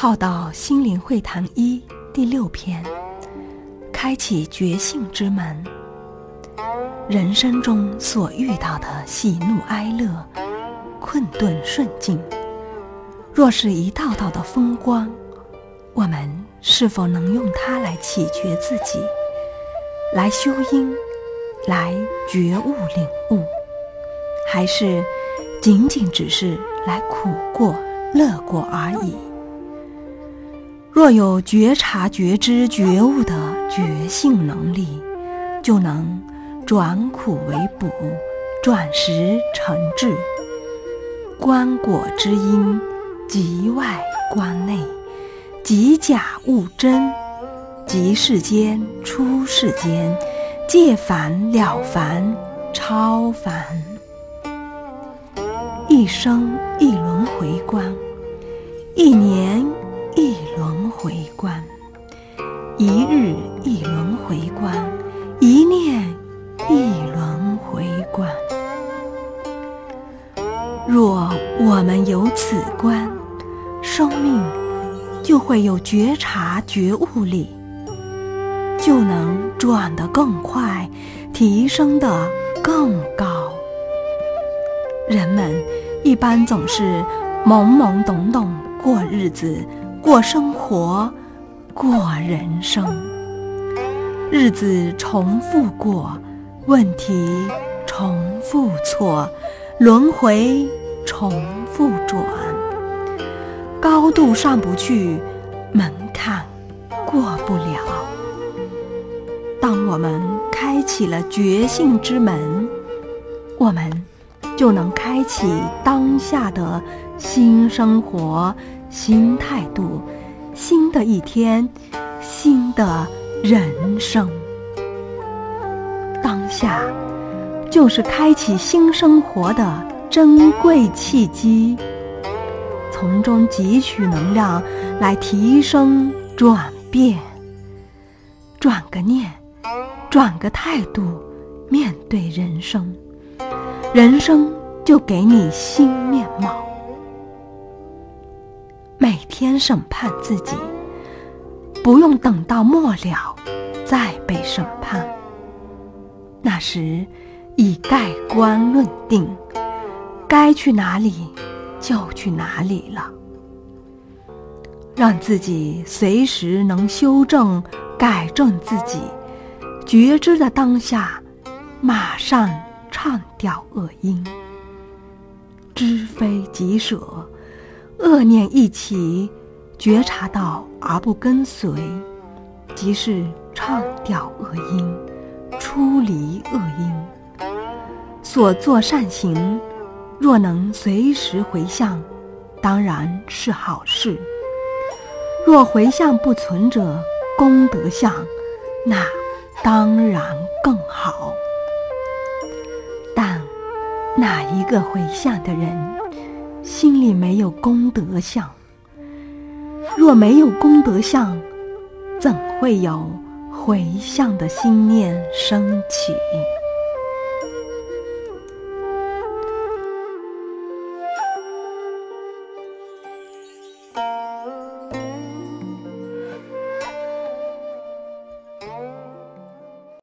浩道心灵会谈一第六篇，开启觉性之门。人生中所遇到的喜怒哀乐、困顿顺境，若是一道道的风光，我们是否能用它来启觉自己，来修因，来觉悟领悟，还是仅仅只是来苦过、乐过而已？若有觉察、觉知、觉悟的觉性能力，就能转苦为补，转实成智。观果之因，即外观内，即假悟真，即世间出世间，借凡了凡，超凡。一生一轮回观，一年。一轮回观，一日一轮回观，一念一轮回观。若我们有此观，生命就会有觉察觉悟力，就能转得更快，提升得更高。人们一般总是懵懵懂懂过日子。过生活，过人生，日子重复过，问题重复错，轮回重复转，高度上不去，门槛过不了。当我们开启了觉性之门，我们就能开启当下的新生活。新态度，新的一天，新的人生。当下就是开启新生活的珍贵契机，从中汲取能量来提升、转变。转个念，转个态度，面对人生，人生就给你新面貌。先审判自己，不用等到末了再被审判。那时已盖棺论定，该去哪里就去哪里了。让自己随时能修正、改正自己，觉知的当下，马上唱掉恶因，知非即舍。恶念一起，觉察到而不跟随，即是唱掉恶因，出离恶因。所作善行，若能随时回向，当然是好事；若回向不存者，功德相，那当然更好。但哪一个回向的人？心里没有功德相，若没有功德相，怎会有回向的心念升起？